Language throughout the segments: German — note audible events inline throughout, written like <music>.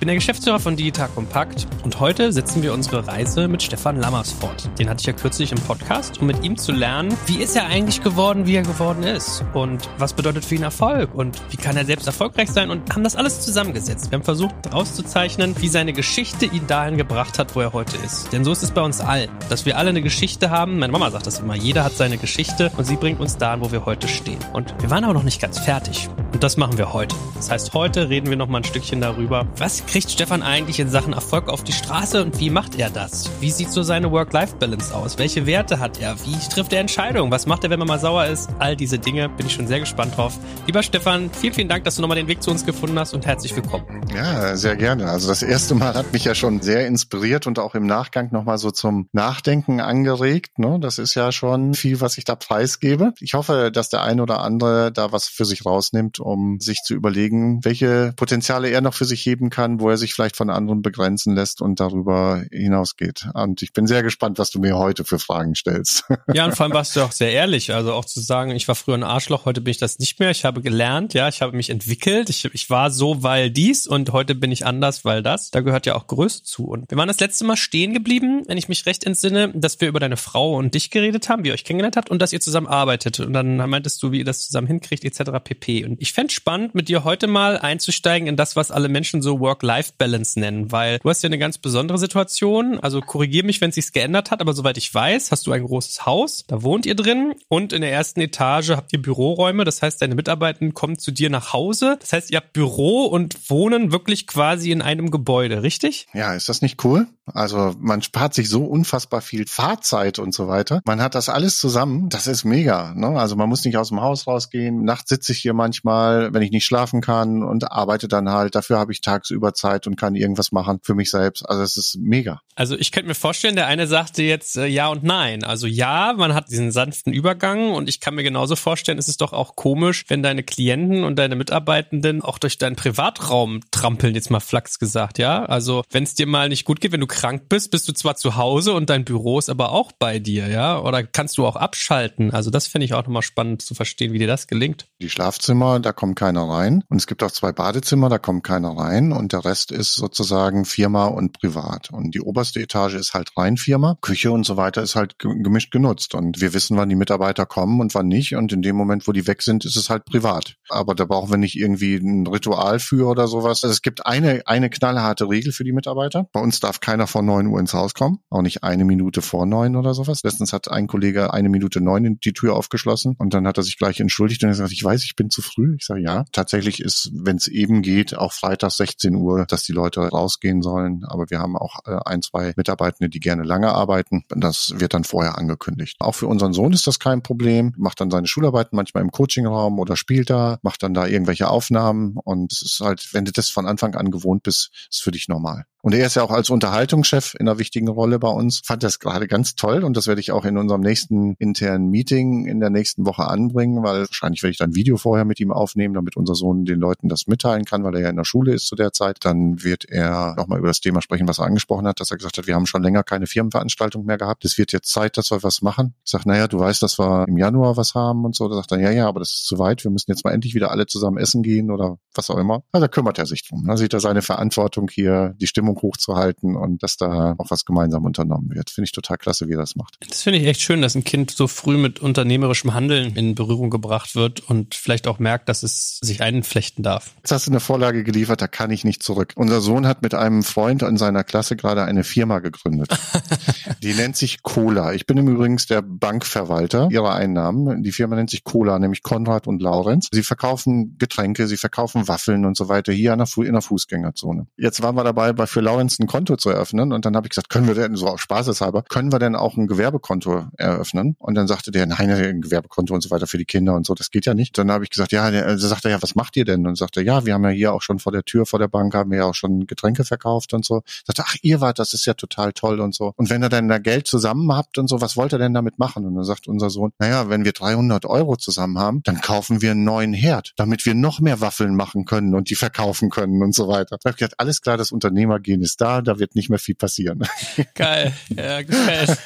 Bin der Geschäftsführer von Digital Compact und heute setzen wir unsere Reise mit Stefan Lammers fort. Den hatte ich ja kürzlich im Podcast, um mit ihm zu lernen, wie ist er eigentlich geworden, wie er geworden ist und was bedeutet für ihn Erfolg und wie kann er selbst erfolgreich sein und haben das alles zusammengesetzt. Wir haben versucht herauszuzeichnen, wie seine Geschichte ihn dahin gebracht hat, wo er heute ist. Denn so ist es bei uns allen, dass wir alle eine Geschichte haben. Meine Mama sagt das immer, jeder hat seine Geschichte und sie bringt uns dahin, wo wir heute stehen. Und wir waren aber noch nicht ganz fertig. Und das machen wir heute. Das heißt, heute reden wir noch mal ein Stückchen darüber, was kriegt Stefan eigentlich in Sachen Erfolg auf die Straße und wie macht er das? Wie sieht so seine Work-Life-Balance aus? Welche Werte hat er? Wie trifft er Entscheidungen? Was macht er, wenn man mal sauer ist? All diese Dinge bin ich schon sehr gespannt drauf. Lieber Stefan, vielen, vielen Dank, dass du nochmal den Weg zu uns gefunden hast und herzlich willkommen. Ja, sehr gerne. Also das erste Mal hat mich ja schon sehr inspiriert und auch im Nachgang nochmal so zum Nachdenken angeregt. Ne? Das ist ja schon viel, was ich da preisgebe. Ich hoffe, dass der eine oder andere da was für sich rausnimmt, um sich zu überlegen, welche Potenziale er noch für sich heben kann, wo er sich vielleicht von anderen begrenzen lässt und darüber hinausgeht. Und ich bin sehr gespannt, was du mir heute für Fragen stellst. <laughs> Ja, und vor allem warst du auch sehr ehrlich. Also auch zu sagen, ich war früher ein Arschloch, heute bin ich das nicht mehr. Ich habe gelernt, ja, ich habe mich entwickelt. Ich, ich war so, weil dies und heute bin ich anders, weil das. Da gehört ja auch Größe zu. Und wir waren das letzte Mal stehen geblieben, wenn ich mich recht entsinne, dass wir über deine Frau und dich geredet haben, wie ihr euch kennengelernt habt und dass ihr zusammen arbeitet. Und dann meintest du, wie ihr das zusammen hinkriegt, etc. pp. Und ich fände spannend, mit dir heute mal einzusteigen in das, was alle Menschen so Work-Life-Balance nennen, weil du hast ja eine ganz besondere Situation. Also korrigier mich, wenn es sich geändert hat, aber soweit ich weiß, hast du ein großes Haus, da wohnt ihr drin und in der ersten Etage habt ihr Büroräume. Das heißt, deine Mitarbeiter kommen zu dir nach Hause. Das heißt, ihr habt Büro und wohnen wirklich quasi in einem Gebäude, richtig? Ja, ist das nicht cool? Also man spart sich so unfassbar viel Fahrzeit und so weiter. Man hat das alles zusammen. Das ist mega. Ne? Also man muss nicht aus dem Haus rausgehen. Nachts sitze ich hier manchmal, wenn ich nicht schlafen kann und arbeite dann halt. Dafür habe ich tagsüber Zeit und kann irgendwas machen für mich selbst. Also es ist mega. Also ich könnte mir vorstellen, der eine sagte jetzt äh, ja und nein. Also ja, man hat diesen sanften Übergang und ich kann mir genauso vorstellen, es ist doch auch komisch, wenn deine Klienten und deine Mitarbeitenden auch durch deinen Privatraum trampeln, jetzt mal flachs gesagt, ja? Also wenn es dir mal nicht gut geht, wenn du krank bist, bist du zwar zu Hause und dein Büro ist aber auch bei dir, ja? Oder kannst du auch abschalten? Also das finde ich auch nochmal spannend zu verstehen, wie dir das gelingt. Die Schlafzimmer, da kommt keiner rein. Und es gibt auch zwei Badezimmer, da kommt keiner rein. Und der Rest ist sozusagen Firma und privat. Und die oberste Etage ist halt rein Firma. Küche und so weiter ist halt gemischt genutzt. Und wir wissen, wann die Mitarbeiter kommen und wann nicht. Und in dem Moment, wo die weg sind, ist es halt privat. Aber da brauchen wir nicht irgendwie ein Ritual für oder sowas. Also es gibt eine, eine knallharte Regel für die Mitarbeiter. Bei uns darf keiner vor neun Uhr ins Haus kommen. Auch nicht eine Minute vor neun oder sowas. Letztens hat ein Kollege eine Minute neun die Tür aufgeschlossen und dann hat er sich gleich entschuldigt und er sagt, ich weiß, ich bin zu früh. Ich sage, ja. Tatsächlich ist, wenn es eben geht, auch freitags 16 Uhr, dass die Leute rausgehen sollen. Aber wir haben auch äh, ein, zwei Mitarbeitende, die gerne lange arbeiten. Das wird dann vorher angekündigt. Auch für unseren Sohn ist das kein Problem. Macht dann seine Schularbeiten manchmal im Coachingraum oder spielt da, macht dann da irgendwelche Aufnahmen und es ist halt, wenn du das von Anfang an gewohnt bist, ist für dich normal. Und er ist ja auch als Unterhaltungschef in einer wichtigen Rolle bei uns. Fand das gerade ganz toll und das werde ich auch in unserem nächsten internen Meeting in der nächsten Woche anbringen, weil wahrscheinlich werde ich dann ein Video vorher mit ihm aufnehmen, damit unser Sohn den Leuten das mitteilen kann, weil er ja in der Schule ist zu der Zeit. Dann wird er nochmal über das Thema sprechen, was er angesprochen hat, dass er gesagt hat, wir haben schon länger keine Firmenveranstaltung mehr gehabt. Es wird jetzt Zeit, dass wir was machen. Ich sage, naja, du weißt, dass wir im Januar was haben und so. Da sagt er, ja, ja, aber das ist zu weit. Wir müssen jetzt mal endlich wieder alle zusammen essen gehen oder was auch immer. Also da kümmert er sich drum. Da sieht er seine Verantwortung hier, die Stimmung hochzuhalten und dass da auch was gemeinsam unternommen wird. Finde ich total klasse, wie er das macht. Das finde ich echt schön, dass ein Kind so früh mit unternehmerischem Handeln in Berührung gebracht wird und vielleicht auch merkt, dass es sich einflechten darf. Jetzt hast du eine Vorlage geliefert, da kann ich nicht zurück. Unser Sohn hat mit einem Freund in seiner Klasse gerade eine Firma gegründet. <laughs> die nennt sich Cola. Ich bin im Übrigen der Bankverwalter ihrer Einnahmen. Die Firma nennt sich Cola, nämlich Konrad und Laurenz. Sie verkaufen Getränke, sie verkaufen Waffeln und so weiter hier in der, Fu in der Fußgängerzone. Jetzt waren wir dabei, bei für Laurenz ein Konto zu eröffnen und dann habe ich gesagt, können wir denn, so Spaßeshalber, können wir denn auch ein Gewerbekonto eröffnen? Und dann sagte der, nein, ein Gewerbekonto und so weiter für die Kinder und so, das geht ja nicht. Dann habe ich gesagt, ja, der, dann sagt er, ja, was macht ihr denn? Und sagte, ja, wir haben ja hier auch schon vor der Tür vor der Bank haben wir ja auch schon Getränke verkauft und so. Sagt, ach, ihr wart, das ist ja total toll und so. Und wenn ihr dann da Geld zusammen habt und so, was wollt ihr denn damit machen? Und dann sagt unser Sohn, naja, wenn wir 300 Euro zusammen haben, dann kaufen wir einen neuen Herd, damit wir noch mehr Waffeln machen können und die verkaufen können und so weiter. Da hab ich gedacht, alles klar, das Unternehmergehen ist da, da wird nicht mehr viel passieren. <laughs> Geil, ja, gefällt.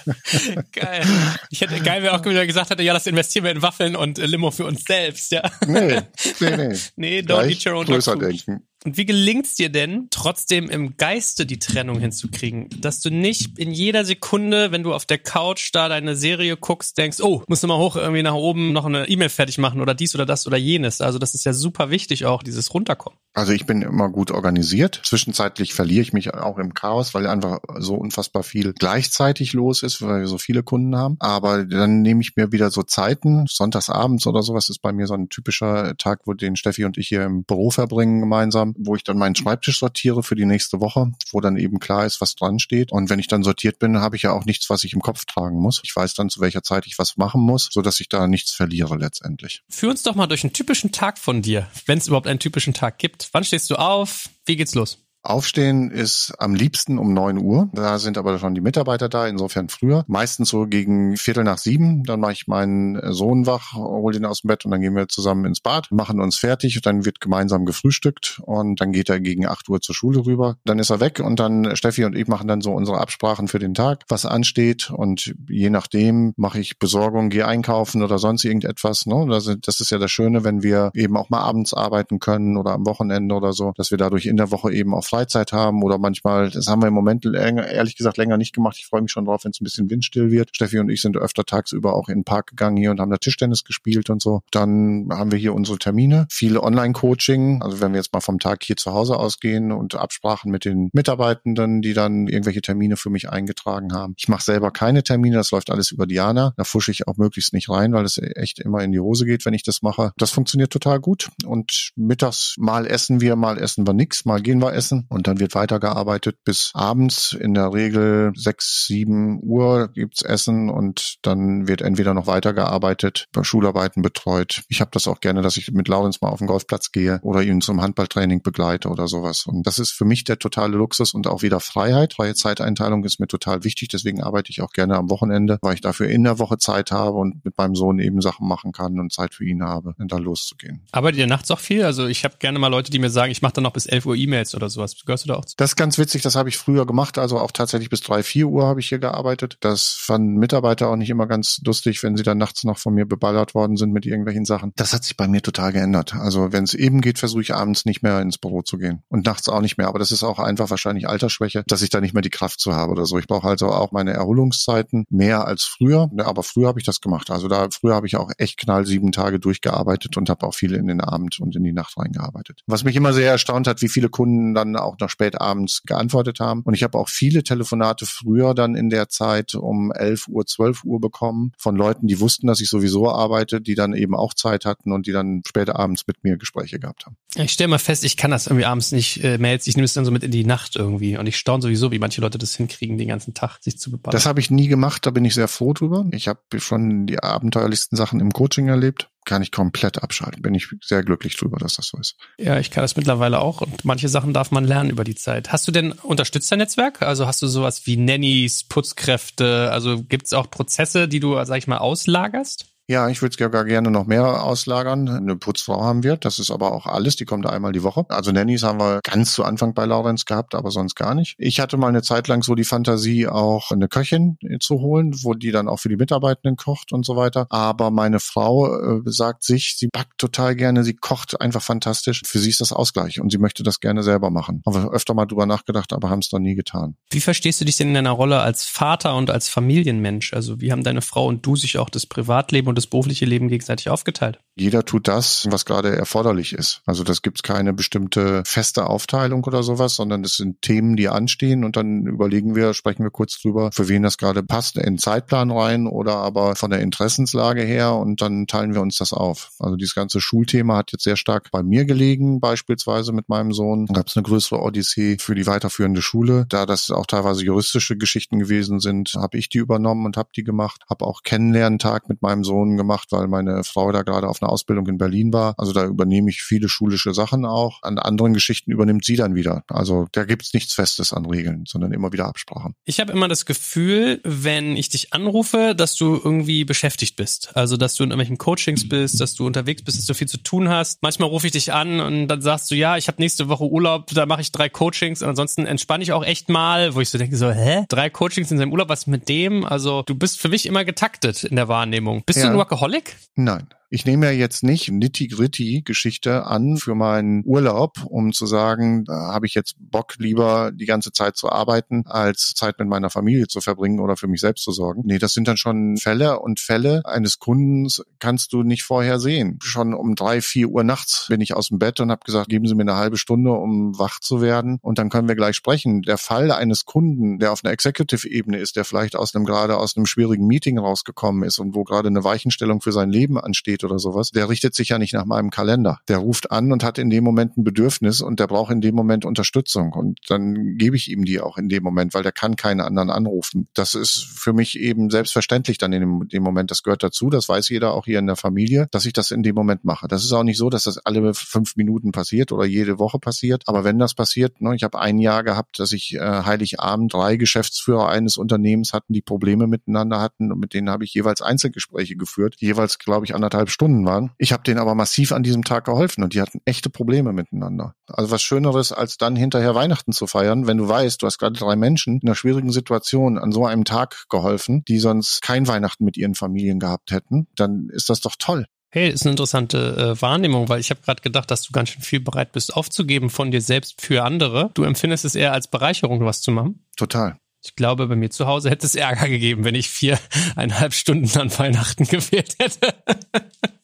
geil. Ich hätte geil, wäre auch wieder gesagt hätte, ja, das investieren wir in Waffeln und äh, Limo für uns selbst, ja. Nee, nee, nee. <laughs> nee, don't eat your own größer denken. Und wie gelingt's dir denn, trotzdem im Geiste die Trennung hinzukriegen? Dass du nicht in jeder Sekunde, wenn du auf der Couch da deine Serie guckst, denkst, oh, musst du mal hoch irgendwie nach oben noch eine E-Mail fertig machen oder dies oder das oder jenes. Also das ist ja super wichtig auch, dieses Runterkommen. Also ich bin immer gut organisiert. Zwischenzeitlich verliere ich mich auch im Chaos, weil einfach so unfassbar viel gleichzeitig los ist, weil wir so viele Kunden haben. Aber dann nehme ich mir wieder so Zeiten, sonntagsabends oder sowas ist bei mir so ein typischer Tag, wo den Steffi und ich hier im Büro verbringen gemeinsam wo ich dann meinen Schreibtisch sortiere für die nächste Woche, wo dann eben klar ist, was dran steht. Und wenn ich dann sortiert bin, habe ich ja auch nichts, was ich im Kopf tragen muss. Ich weiß dann, zu welcher Zeit ich was machen muss, so dass ich da nichts verliere letztendlich. Führ uns doch mal durch einen typischen Tag von dir, wenn es überhaupt einen typischen Tag gibt. Wann stehst du auf? Wie geht's los? Aufstehen ist am liebsten um neun Uhr. Da sind aber schon die Mitarbeiter da, insofern früher. Meistens so gegen Viertel nach sieben. Dann mache ich meinen Sohn wach, hole ihn aus dem Bett und dann gehen wir zusammen ins Bad, machen uns fertig. Dann wird gemeinsam gefrühstückt und dann geht er gegen acht Uhr zur Schule rüber. Dann ist er weg und dann Steffi und ich machen dann so unsere Absprachen für den Tag, was ansteht. Und je nachdem mache ich Besorgung, gehe einkaufen oder sonst irgendetwas. Ne? Das ist ja das Schöne, wenn wir eben auch mal abends arbeiten können oder am Wochenende oder so, dass wir dadurch in der Woche eben auch Freizeit haben oder manchmal, das haben wir im Moment länger, ehrlich gesagt länger nicht gemacht. Ich freue mich schon drauf, wenn es ein bisschen windstill wird. Steffi und ich sind öfter tagsüber auch in den Park gegangen hier und haben da Tischtennis gespielt und so. Dann haben wir hier unsere Termine, viele Online-Coaching. Also wenn wir jetzt mal vom Tag hier zu Hause ausgehen und Absprachen mit den Mitarbeitenden, die dann irgendwelche Termine für mich eingetragen haben. Ich mache selber keine Termine, das läuft alles über Diana. Da fusche ich auch möglichst nicht rein, weil es echt immer in die Hose geht, wenn ich das mache. Das funktioniert total gut. Und mittags mal essen wir, mal essen wir nix, mal gehen wir essen und dann wird weitergearbeitet bis abends. In der Regel sechs, sieben Uhr gibt's Essen und dann wird entweder noch weitergearbeitet, bei Schularbeiten betreut. Ich habe das auch gerne, dass ich mit Laurens mal auf den Golfplatz gehe oder ihn zum Handballtraining begleite oder sowas. Und das ist für mich der totale Luxus und auch wieder Freiheit. Freie Zeiteinteilung ist mir total wichtig. Deswegen arbeite ich auch gerne am Wochenende, weil ich dafür in der Woche Zeit habe und mit meinem Sohn eben Sachen machen kann und Zeit für ihn habe, dann loszugehen. Arbeitet ihr nachts auch viel? Also ich habe gerne mal Leute, die mir sagen, ich mache dann noch bis 11 Uhr E-Mails oder sowas. Gehörst du da auch zu? Das ist ganz witzig, das habe ich früher gemacht, also auch tatsächlich bis drei, vier Uhr habe ich hier gearbeitet. Das fanden Mitarbeiter auch nicht immer ganz lustig, wenn sie dann nachts noch von mir beballert worden sind mit irgendwelchen Sachen. Das hat sich bei mir total geändert. Also wenn es eben geht, versuche ich abends nicht mehr ins Büro zu gehen und nachts auch nicht mehr. Aber das ist auch einfach wahrscheinlich Altersschwäche, dass ich da nicht mehr die Kraft zu habe oder so. Ich brauche also auch meine Erholungszeiten mehr als früher. Aber früher habe ich das gemacht. Also da früher habe ich auch echt knall sieben Tage durchgearbeitet und habe auch viele in den Abend und in die Nacht reingearbeitet. Was mich immer sehr erstaunt hat, wie viele Kunden dann auch noch spät abends geantwortet haben. Und ich habe auch viele Telefonate früher dann in der Zeit um 11 Uhr, 12 Uhr bekommen von Leuten, die wussten, dass ich sowieso arbeite, die dann eben auch Zeit hatten und die dann später abends mit mir Gespräche gehabt haben. Ich stelle mal fest, ich kann das irgendwie abends nicht äh, Mails, ich nehme es dann so mit in die Nacht irgendwie und ich staune sowieso, wie manche Leute das hinkriegen, den ganzen Tag sich zu beballern. Das habe ich nie gemacht, da bin ich sehr froh drüber. Ich habe schon die abenteuerlichsten Sachen im Coaching erlebt kann ich komplett abschalten. Bin ich sehr glücklich drüber, dass das so ist. Ja, ich kann das mittlerweile auch und manche Sachen darf man lernen über die Zeit. Hast du denn Unterstützernetzwerk? Also hast du sowas wie Nannies, Putzkräfte? Also gibt es auch Prozesse, die du, sag ich mal, auslagerst? Ja, ich würde es gar gerne noch mehr auslagern. Eine Putzfrau haben wir, das ist aber auch alles, die kommt einmal die Woche. Also Nannies haben wir ganz zu Anfang bei Laurenz gehabt, aber sonst gar nicht. Ich hatte mal eine Zeit lang so die Fantasie, auch eine Köchin zu holen, wo die dann auch für die Mitarbeitenden kocht und so weiter. Aber meine Frau äh, sagt sich, sie backt total gerne, sie kocht einfach fantastisch. Für sie ist das Ausgleich und sie möchte das gerne selber machen. Haben wir öfter mal drüber nachgedacht, aber haben es dann nie getan. Wie verstehst du dich denn in deiner Rolle als Vater und als Familienmensch? Also wie haben deine Frau und du sich auch das Privatleben und das berufliche Leben gegenseitig aufgeteilt? Jeder tut das, was gerade erforderlich ist. Also das gibt keine bestimmte feste Aufteilung oder sowas, sondern das sind Themen, die anstehen und dann überlegen wir, sprechen wir kurz drüber, für wen das gerade passt, in Zeitplan rein oder aber von der Interessenslage her und dann teilen wir uns das auf. Also dieses ganze Schulthema hat jetzt sehr stark bei mir gelegen, beispielsweise mit meinem Sohn. Da gab es eine größere Odyssee für die weiterführende Schule. Da das auch teilweise juristische Geschichten gewesen sind, habe ich die übernommen und habe die gemacht. Habe auch Kennenlerntag mit meinem Sohn Lehrpersonen gemacht, weil meine Frau da gerade auf einer Ausbildung in Berlin war. Also da übernehme ich viele schulische Sachen auch. An anderen Geschichten übernimmt sie dann wieder. Also da gibt's nichts Festes an Regeln, sondern immer wieder Absprachen. Ich habe immer das Gefühl, wenn ich dich anrufe, dass du irgendwie beschäftigt bist. Also dass du in irgendwelchen Coachings bist, dass du unterwegs bist, dass du viel zu tun hast. Manchmal rufe ich dich an und dann sagst du, ja, ich habe nächste Woche Urlaub, da mache ich drei Coachings und ansonsten entspanne ich auch echt mal, wo ich so denke, so, hä? Drei Coachings in seinem Urlaub, was mit dem? Also du bist für mich immer getaktet in der Wahrnehmung. Bist ja. du Workaholic? Nein. Ich nehme ja jetzt nicht nitty-gritty-Geschichte an für meinen Urlaub, um zu sagen, da habe ich jetzt Bock, lieber die ganze Zeit zu arbeiten, als Zeit mit meiner Familie zu verbringen oder für mich selbst zu sorgen. Nee, das sind dann schon Fälle und Fälle eines Kundens kannst du nicht vorher sehen. Schon um drei, vier Uhr nachts bin ich aus dem Bett und habe gesagt, geben Sie mir eine halbe Stunde, um wach zu werden und dann können wir gleich sprechen. Der Fall eines Kunden, der auf einer Executive-Ebene ist, der vielleicht aus einem gerade aus einem schwierigen Meeting rausgekommen ist und wo gerade eine Weichenstellung für sein Leben ansteht oder sowas, der richtet sich ja nicht nach meinem Kalender. Der ruft an und hat in dem Moment ein Bedürfnis und der braucht in dem Moment Unterstützung. Und dann gebe ich ihm die auch in dem Moment, weil der kann keinen anderen anrufen. Das ist für mich eben selbstverständlich dann in dem, Moment. Das gehört dazu. Das weiß jeder auch hier in der Familie, dass ich das in dem Moment mache. Das ist auch nicht so, dass das alle fünf Minuten passiert oder jede Woche passiert. Aber wenn das passiert, ne, ich habe ein Jahr gehabt, dass ich äh, Heiligabend drei Geschäftsführer eines Unternehmens hatten, die Probleme miteinander hatten und mit denen habe ich jeweils Einzelgespräche geführt, jeweils glaube ich anderthalb Stunden waren. Ich habe denen aber massiv an diesem Tag geholfen und die hatten echte Probleme miteinander. Also was Schöneres, als dann hinterher Weihnachten zu feiern, wenn du weißt, du hast gerade drei Menschen in einer schwierigen Situation an so einem Tag geholfen, die sonst kein Weihnachten mit ihren Familien gehabt hätten, dann ist das doch toll. Hey, ist eine interessante äh, Wahrnehmung, weil ich habe gerade gedacht, dass du ganz schön viel bereit bist aufzugeben von dir selbst für andere. Du empfindest es eher als Bereicherung, was zu machen? Total. Ich glaube, bei mir zu Hause hätte es Ärger gegeben, wenn ich viereinhalb Stunden an Weihnachten <laughs> gewählt hätte.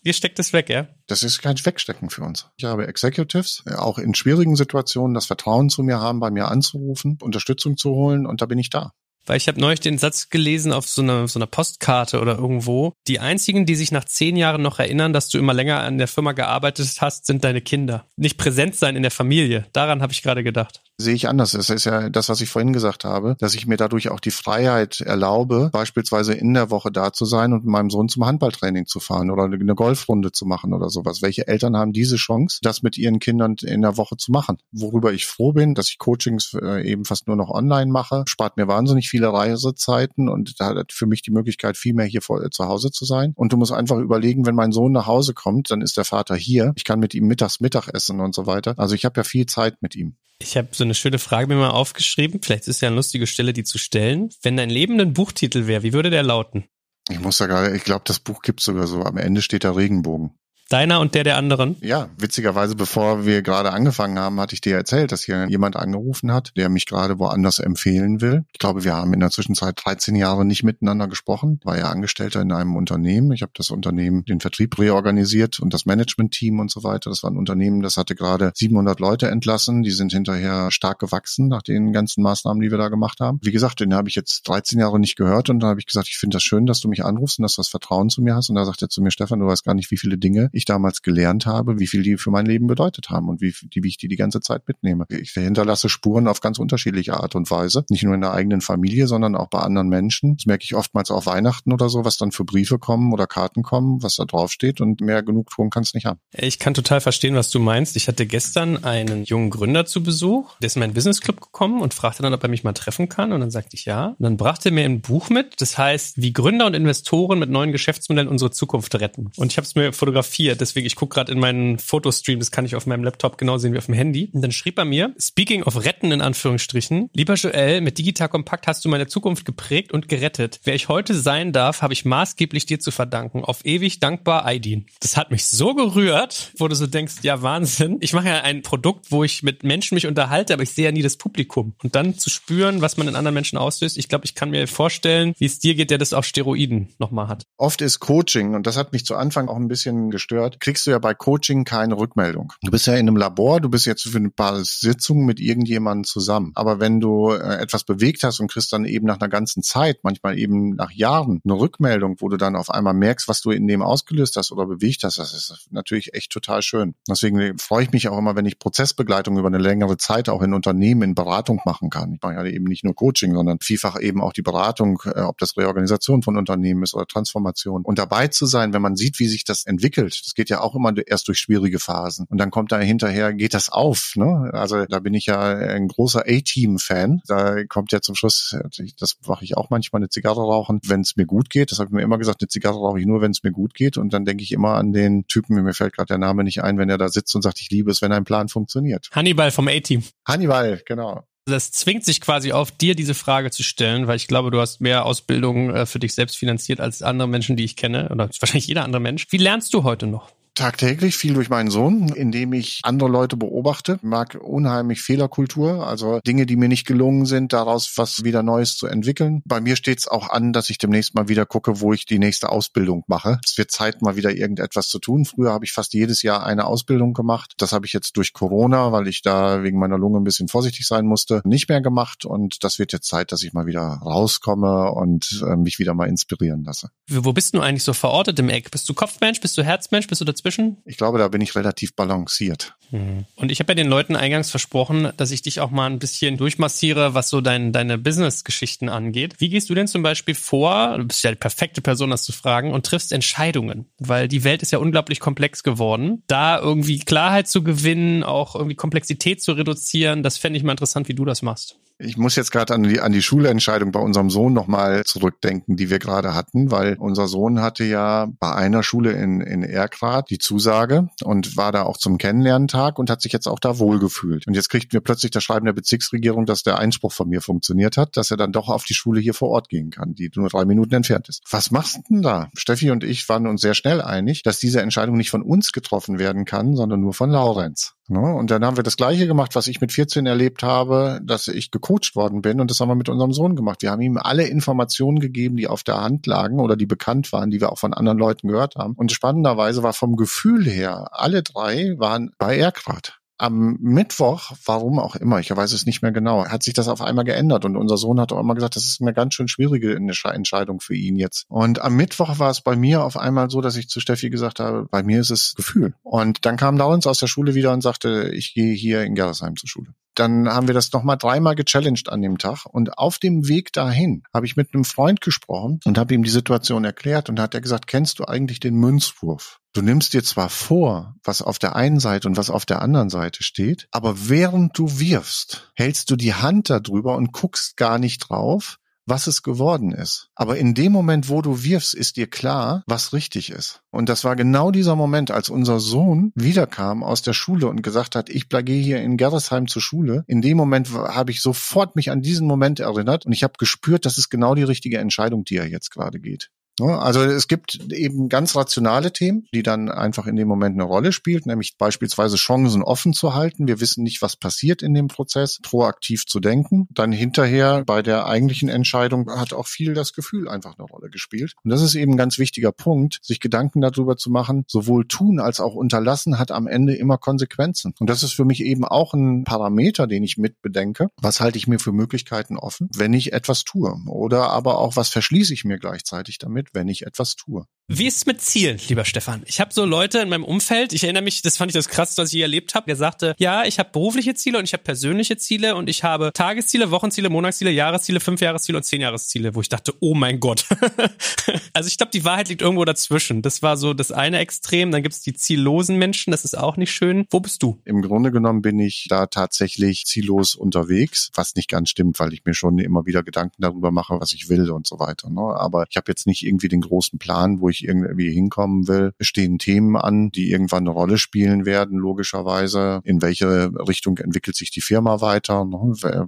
Ihr steckt es weg, ja? Das ist kein Wegstecken für uns. Ich habe Executives, äh, auch in schwierigen Situationen, das Vertrauen zu mir haben, bei mir anzurufen, Unterstützung zu holen und da bin ich da. Weil ich habe neulich den Satz gelesen auf so einer, so einer Postkarte oder irgendwo. Die einzigen, die sich nach zehn Jahren noch erinnern, dass du immer länger an der Firma gearbeitet hast, sind deine Kinder. Nicht präsent sein in der Familie. Daran habe ich gerade gedacht sehe ich anders. Es ist ja das, was ich vorhin gesagt habe, dass ich mir dadurch auch die Freiheit erlaube, beispielsweise in der Woche da zu sein und mit meinem Sohn zum Handballtraining zu fahren oder eine Golfrunde zu machen oder sowas. Welche Eltern haben diese Chance, das mit ihren Kindern in der Woche zu machen? Worüber ich froh bin, dass ich Coachings äh, eben fast nur noch online mache, spart mir wahnsinnig viele Reisezeiten und hat für mich die Möglichkeit, viel mehr hier vor, zu Hause zu sein. Und du musst einfach überlegen, wenn mein Sohn nach Hause kommt, dann ist der Vater hier. Ich kann mit ihm mittags Mittag essen und so weiter. Also ich habe ja viel Zeit mit ihm. Ich habe so eine schöne Frage mir mal aufgeschrieben. Vielleicht ist ja eine lustige Stelle, die zu stellen. Wenn dein Leben ein Buchtitel wäre, wie würde der lauten? Ich muss ja gerade, ich glaube, das Buch gibt's sogar so. Am Ende steht da Regenbogen. Deiner und der der anderen? Ja, witzigerweise, bevor wir gerade angefangen haben, hatte ich dir erzählt, dass hier jemand angerufen hat, der mich gerade woanders empfehlen will. Ich glaube, wir haben in der Zwischenzeit 13 Jahre nicht miteinander gesprochen. War ja Angestellter in einem Unternehmen. Ich habe das Unternehmen, den Vertrieb reorganisiert und das Management-Team und so weiter. Das war ein Unternehmen, das hatte gerade 700 Leute entlassen. Die sind hinterher stark gewachsen nach den ganzen Maßnahmen, die wir da gemacht haben. Wie gesagt, den habe ich jetzt 13 Jahre nicht gehört und dann habe ich gesagt, ich finde das schön, dass du mich anrufst und dass du das Vertrauen zu mir hast. Und da sagt er zu mir, Stefan, du weißt gar nicht, wie viele Dinge damals gelernt habe, wie viel die für mein Leben bedeutet haben und wie, wie ich die die ganze Zeit mitnehme. Ich hinterlasse Spuren auf ganz unterschiedliche Art und Weise. Nicht nur in der eigenen Familie, sondern auch bei anderen Menschen. Das merke ich oftmals auf Weihnachten oder so, was dann für Briefe kommen oder Karten kommen, was da draufsteht und mehr Genugtuung kann es nicht haben. Ich kann total verstehen, was du meinst. Ich hatte gestern einen jungen Gründer zu Besuch, der ist in meinen Business Club gekommen und fragte dann, ob er mich mal treffen kann und dann sagte ich ja. Und dann brachte er mir ein Buch mit, das heißt, wie Gründer und Investoren mit neuen Geschäftsmodellen unsere Zukunft retten. Und ich habe es mir fotografiert, deswegen ich gucke gerade in meinen Fotostream, das kann ich auf meinem Laptop genau sehen wie auf dem Handy. Und dann schrieb er mir, speaking of retten in Anführungsstrichen, lieber Joel, mit Digital Kompakt hast du meine Zukunft geprägt und gerettet. Wer ich heute sein darf, habe ich maßgeblich dir zu verdanken. Auf ewig dankbar, Aidin. Das hat mich so gerührt, wo du so denkst, ja Wahnsinn. Ich mache ja ein Produkt, wo ich mit Menschen mich unterhalte, aber ich sehe ja nie das Publikum. Und dann zu spüren, was man in anderen Menschen auslöst, ich glaube, ich kann mir vorstellen, wie es dir geht, der das auf Steroiden nochmal hat. Oft ist Coaching, und das hat mich zu Anfang auch ein bisschen gestört, gehört, kriegst du ja bei Coaching keine Rückmeldung. Du bist ja in einem Labor, du bist jetzt für ein paar Sitzungen mit irgendjemandem zusammen. Aber wenn du äh, etwas bewegt hast und kriegst dann eben nach einer ganzen Zeit, manchmal eben nach Jahren, eine Rückmeldung, wo du dann auf einmal merkst, was du in dem ausgelöst hast oder bewegt hast, das ist natürlich echt total schön. Deswegen freue ich mich auch immer, wenn ich Prozessbegleitung über eine längere Zeit auch in Unternehmen in Beratung machen kann. Ich mache ja eben nicht nur Coaching, sondern vielfach eben auch die Beratung, äh, ob das Reorganisation von Unternehmen ist oder Transformation. Und dabei zu sein, wenn man sieht, wie sich das entwickelt, das geht ja auch immer erst durch schwierige Phasen. Und dann kommt da hinterher, geht das auf. Ne? Also da bin ich ja ein großer A-Team-Fan. Da kommt ja zum Schluss, das mache ich auch manchmal, eine Zigarre rauchen, wenn es mir gut geht. Das habe ich mir immer gesagt, eine Zigarre rauche ich nur, wenn es mir gut geht. Und dann denke ich immer an den Typen, mir fällt gerade der Name nicht ein, wenn er da sitzt und sagt, ich liebe es, wenn ein Plan funktioniert. Hannibal vom A-Team. Hannibal, genau das zwingt sich quasi auf, dir diese Frage zu stellen, weil ich glaube, du hast mehr Ausbildung äh, für dich selbst finanziert als andere Menschen, die ich kenne, oder wahrscheinlich jeder andere Mensch. Wie lernst du heute noch? Tagtäglich, viel durch meinen Sohn, indem ich andere Leute beobachte. Ich mag unheimlich Fehlerkultur, also Dinge, die mir nicht gelungen sind, daraus was wieder Neues zu entwickeln. Bei mir steht es auch an, dass ich demnächst mal wieder gucke, wo ich die nächste Ausbildung mache. Es wird Zeit, mal wieder irgendetwas zu tun. Früher habe ich fast jedes Jahr eine Ausbildung gemacht. Das habe ich jetzt durch Corona, weil ich da wegen meiner Lunge ein bisschen vorsichtig sein musste, nicht mehr gemacht. Und das wird jetzt Zeit, dass ich mal wieder rauskomme und äh, mich wieder mal inspirieren lasse. Wo bist du eigentlich so verortet im Eck? Bist du Kopfmensch? Bist du Herzmensch? Bist du dazwischen? Dazwischen? Ich glaube, da bin ich relativ balanciert. Mhm. Und ich habe ja den Leuten eingangs versprochen, dass ich dich auch mal ein bisschen durchmassiere, was so dein, deine Business-Geschichten angeht. Wie gehst du denn zum Beispiel vor, du bist ja die perfekte Person, das zu fragen, und triffst Entscheidungen? Weil die Welt ist ja unglaublich komplex geworden. Da irgendwie Klarheit zu gewinnen, auch irgendwie Komplexität zu reduzieren, das fände ich mal interessant, wie du das machst. Ich muss jetzt gerade an die, an die Schulentscheidung bei unserem Sohn nochmal zurückdenken, die wir gerade hatten, weil unser Sohn hatte ja bei einer Schule in, in Erkrath die Zusage und war da auch zum Kennenlerntag und hat sich jetzt auch da wohlgefühlt. Und jetzt kriegt mir plötzlich das Schreiben der Bezirksregierung, dass der Einspruch von mir funktioniert hat, dass er dann doch auf die Schule hier vor Ort gehen kann, die nur drei Minuten entfernt ist. Was machst du denn da? Steffi und ich waren uns sehr schnell einig, dass diese Entscheidung nicht von uns getroffen werden kann, sondern nur von Laurenz. Ne? Und dann haben wir das Gleiche gemacht, was ich mit 14 erlebt habe, dass ich gecoacht worden bin. Und das haben wir mit unserem Sohn gemacht. Wir haben ihm alle Informationen gegeben, die auf der Hand lagen oder die bekannt waren, die wir auch von anderen Leuten gehört haben. Und spannenderweise war vom Gefühl her, alle drei waren bei Erkrad am Mittwoch, warum auch immer, ich weiß es nicht mehr genau, hat sich das auf einmal geändert und unser Sohn hat auch immer gesagt, das ist eine ganz schön schwierige Entscheidung für ihn jetzt. Und am Mittwoch war es bei mir auf einmal so, dass ich zu Steffi gesagt habe, bei mir ist es Gefühl. Und dann kam Lawrence aus der Schule wieder und sagte, ich gehe hier in Gerresheim zur Schule dann haben wir das nochmal dreimal gechallenged an dem Tag. Und auf dem Weg dahin habe ich mit einem Freund gesprochen und habe ihm die Situation erklärt und hat er gesagt, kennst du eigentlich den Münzwurf? Du nimmst dir zwar vor, was auf der einen Seite und was auf der anderen Seite steht, aber während du wirfst, hältst du die Hand darüber und guckst gar nicht drauf, was es geworden ist. Aber in dem Moment, wo du wirfst, ist dir klar, was richtig ist. Und das war genau dieser Moment, als unser Sohn wiederkam aus der Schule und gesagt hat, ich gehe hier in Gerresheim zur Schule. In dem Moment habe ich sofort mich an diesen Moment erinnert und ich habe gespürt, das ist genau die richtige Entscheidung, die er jetzt gerade geht. Ne? Also es gibt eben ganz rationale Themen, die dann einfach in dem Moment eine Rolle spielt, nämlich beispielsweise Chancen offen zu halten. Wir wissen nicht, was passiert in dem Prozess, proaktiv zu denken. Dann hinterher bei der eigentlichen Entscheidung hat auch viel das Gefühl einfach eine Rolle gespielt. Und das ist eben ein ganz wichtiger Punkt, sich Gedanken darüber zu machen, sowohl tun als auch unterlassen hat am Ende immer Konsequenzen. Und das ist für mich eben auch ein Parameter, den ich mit bedenke. Was halte ich mir für Möglichkeiten offen, wenn ich etwas tue? Oder aber auch, was verschließe ich mir gleichzeitig damit, wenn ich etwas tue. Wie ist es mit Zielen, lieber Stefan? Ich habe so Leute in meinem Umfeld, ich erinnere mich, das fand ich das krasseste, was ich je erlebt habe. Der sagte, ja, ich habe berufliche Ziele und ich habe persönliche Ziele und ich habe Tagesziele, Wochenziele, Monatsziele, Jahresziele, Fünfjahresziele und Zehnjahresziele, wo ich dachte, oh mein Gott. <laughs> also ich glaube, die Wahrheit liegt irgendwo dazwischen. Das war so das eine Extrem. Dann gibt es die ziellosen Menschen, das ist auch nicht schön. Wo bist du? Im Grunde genommen bin ich da tatsächlich ziellos unterwegs, was nicht ganz stimmt, weil ich mir schon immer wieder Gedanken darüber mache, was ich will und so weiter. Ne? Aber ich habe jetzt nicht irgendwie den großen Plan, wo ich irgendwie hinkommen will. Es stehen Themen an, die irgendwann eine Rolle spielen werden, logischerweise. In welche Richtung entwickelt sich die Firma weiter? Ne?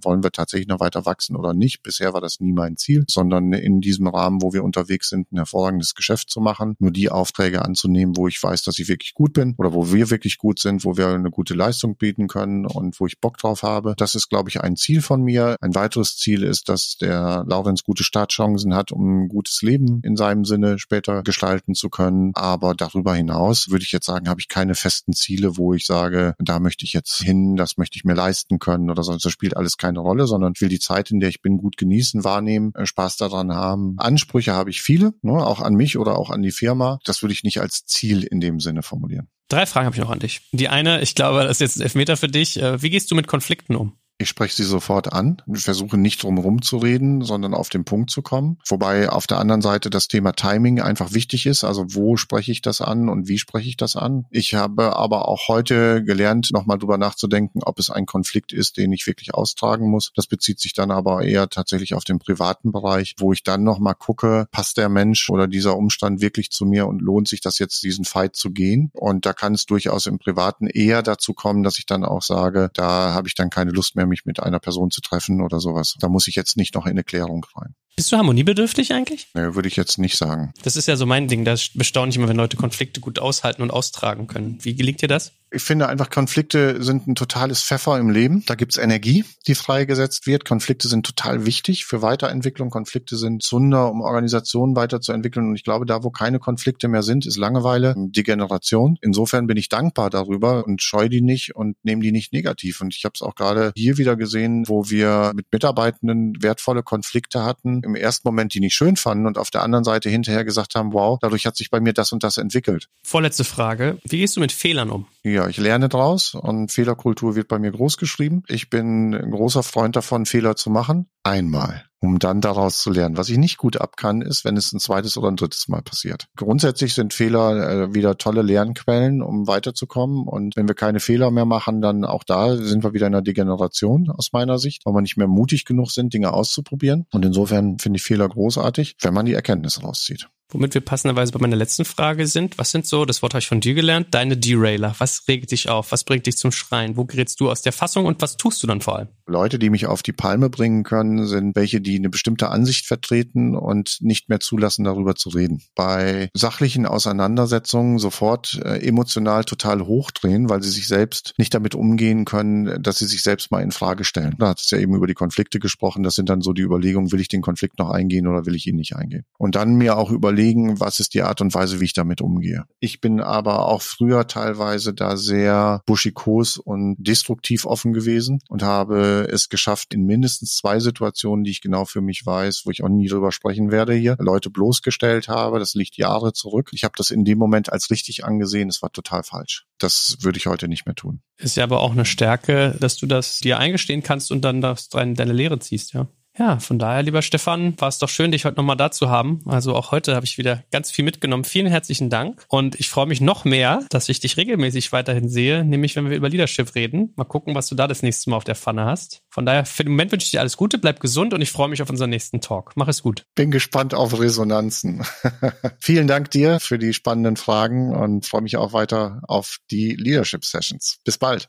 Wollen wir tatsächlich noch weiter wachsen oder nicht? Bisher war das nie mein Ziel, sondern in diesem Rahmen, wo wir unterwegs sind, ein hervorragendes Geschäft zu machen, nur die Aufträge anzunehmen, wo ich weiß, dass ich wirklich gut bin oder wo wir wirklich gut sind, wo wir eine gute Leistung bieten können und wo ich Bock drauf habe. Das ist, glaube ich, ein Ziel von mir. Ein weiteres Ziel ist, dass der Laurenz gute Startchancen hat, um ein gutes Leben in seinem Sinne später gestalten zu können. Aber darüber hinaus würde ich jetzt sagen, habe ich keine festen Ziele, wo ich sage, da möchte ich jetzt hin, das möchte ich mir leisten können oder sonst. Das spielt alles keine Rolle, sondern ich will die Zeit, in der ich bin, gut genießen, wahrnehmen, äh, Spaß daran haben. Ansprüche habe ich viele, ne, auch an mich oder auch an die Firma. Das würde ich nicht als Ziel in dem Sinne formulieren. Drei Fragen habe ich noch an dich. Die eine, ich glaube, das ist jetzt ein Elfmeter für dich. Äh, wie gehst du mit Konflikten um? Ich spreche sie sofort an, versuche nicht drum herum zu reden, sondern auf den Punkt zu kommen. Wobei auf der anderen Seite das Thema Timing einfach wichtig ist. Also wo spreche ich das an und wie spreche ich das an? Ich habe aber auch heute gelernt, nochmal drüber nachzudenken, ob es ein Konflikt ist, den ich wirklich austragen muss. Das bezieht sich dann aber eher tatsächlich auf den privaten Bereich, wo ich dann nochmal gucke, passt der Mensch oder dieser Umstand wirklich zu mir und lohnt sich das jetzt, diesen Fight zu gehen? Und da kann es durchaus im Privaten eher dazu kommen, dass ich dann auch sage, da habe ich dann keine Lust mehr, mich mit einer Person zu treffen oder sowas. Da muss ich jetzt nicht noch in eine Klärung rein. Bist du harmoniebedürftig eigentlich? Nee, würde ich jetzt nicht sagen. Das ist ja so mein Ding. Da bestaune ich immer, wenn Leute Konflikte gut aushalten und austragen können. Wie gelingt dir das? Ich finde einfach, Konflikte sind ein totales Pfeffer im Leben. Da gibt's Energie, die freigesetzt wird. Konflikte sind total wichtig für Weiterentwicklung. Konflikte sind Zunder, um Organisationen weiterzuentwickeln. Und ich glaube, da, wo keine Konflikte mehr sind, ist Langeweile, Degeneration. Insofern bin ich dankbar darüber und scheue die nicht und nehme die nicht negativ. Und ich habe es auch gerade hier wieder gesehen, wo wir mit Mitarbeitenden wertvolle Konflikte hatten. Im ersten Moment die nicht schön fanden und auf der anderen Seite hinterher gesagt haben, wow, dadurch hat sich bei mir das und das entwickelt. Vorletzte Frage. Wie gehst du mit Fehlern um? Ja, ich lerne draus und Fehlerkultur wird bei mir groß geschrieben. Ich bin ein großer Freund davon, Fehler zu machen. Einmal um dann daraus zu lernen. Was ich nicht gut ab kann, ist, wenn es ein zweites oder ein drittes Mal passiert. Grundsätzlich sind Fehler äh, wieder tolle Lernquellen, um weiterzukommen. Und wenn wir keine Fehler mehr machen, dann auch da sind wir wieder in einer Degeneration aus meiner Sicht, weil wir nicht mehr mutig genug sind, Dinge auszuprobieren. Und insofern finde ich Fehler großartig, wenn man die Erkenntnisse rauszieht. Womit wir passenderweise bei meiner letzten Frage sind. Was sind so, das Wort habe ich von dir gelernt, deine Derailer? Was regt dich auf? Was bringt dich zum Schreien? Wo gerätst du aus der Fassung und was tust du dann vor allem? Leute, die mich auf die Palme bringen können, sind welche, die eine bestimmte Ansicht vertreten und nicht mehr zulassen, darüber zu reden. Bei sachlichen Auseinandersetzungen sofort äh, emotional total hochdrehen, weil sie sich selbst nicht damit umgehen können, dass sie sich selbst mal in Frage stellen. Da hat es ja eben über die Konflikte gesprochen. Das sind dann so die Überlegungen, will ich den Konflikt noch eingehen oder will ich ihn nicht eingehen? Und dann mir auch überlegen, überlegen, was ist die Art und Weise, wie ich damit umgehe. Ich bin aber auch früher teilweise da sehr buschikos und destruktiv offen gewesen und habe es geschafft, in mindestens zwei Situationen, die ich genau für mich weiß, wo ich auch nie drüber sprechen werde hier, Leute bloßgestellt habe. Das liegt Jahre zurück. Ich habe das in dem Moment als richtig angesehen. Es war total falsch. Das würde ich heute nicht mehr tun. Ist ja aber auch eine Stärke, dass du das dir eingestehen kannst und dann das deine Lehre ziehst, ja. Ja, von daher, lieber Stefan, war es doch schön, dich heute nochmal da zu haben. Also auch heute habe ich wieder ganz viel mitgenommen. Vielen herzlichen Dank. Und ich freue mich noch mehr, dass ich dich regelmäßig weiterhin sehe, nämlich wenn wir über Leadership reden. Mal gucken, was du da das nächste Mal auf der Pfanne hast. Von daher, für den Moment wünsche ich dir alles Gute, bleib gesund und ich freue mich auf unseren nächsten Talk. Mach es gut. Bin gespannt auf Resonanzen. <laughs> Vielen Dank dir für die spannenden Fragen und freue mich auch weiter auf die Leadership Sessions. Bis bald.